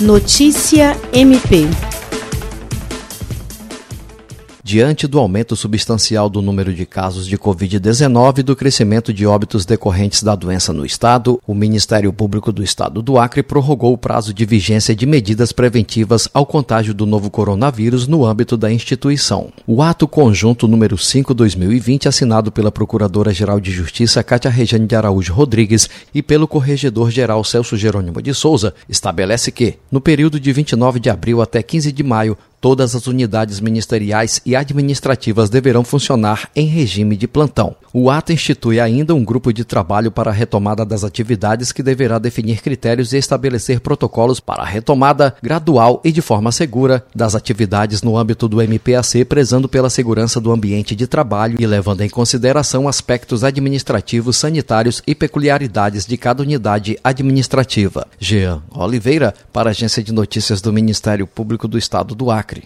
Notícia MP diante do aumento substancial do número de casos de Covid-19 e do crescimento de óbitos decorrentes da doença no Estado, o Ministério Público do Estado do Acre prorrogou o prazo de vigência de medidas preventivas ao contágio do novo coronavírus no âmbito da instituição. O ato conjunto número 5-2020, assinado pela Procuradora-Geral de Justiça Cátia Rejane de Araújo Rodrigues e pelo Corregedor-Geral Celso Jerônimo de Souza, estabelece que, no período de 29 de abril até 15 de maio, Todas as unidades ministeriais e administrativas deverão funcionar em regime de plantão. O ato institui ainda um grupo de trabalho para a retomada das atividades que deverá definir critérios e estabelecer protocolos para a retomada gradual e de forma segura das atividades no âmbito do MPAC, prezando pela segurança do ambiente de trabalho e levando em consideração aspectos administrativos, sanitários e peculiaridades de cada unidade administrativa. Jean Oliveira, para a Agência de Notícias do Ministério Público do Estado do Acre.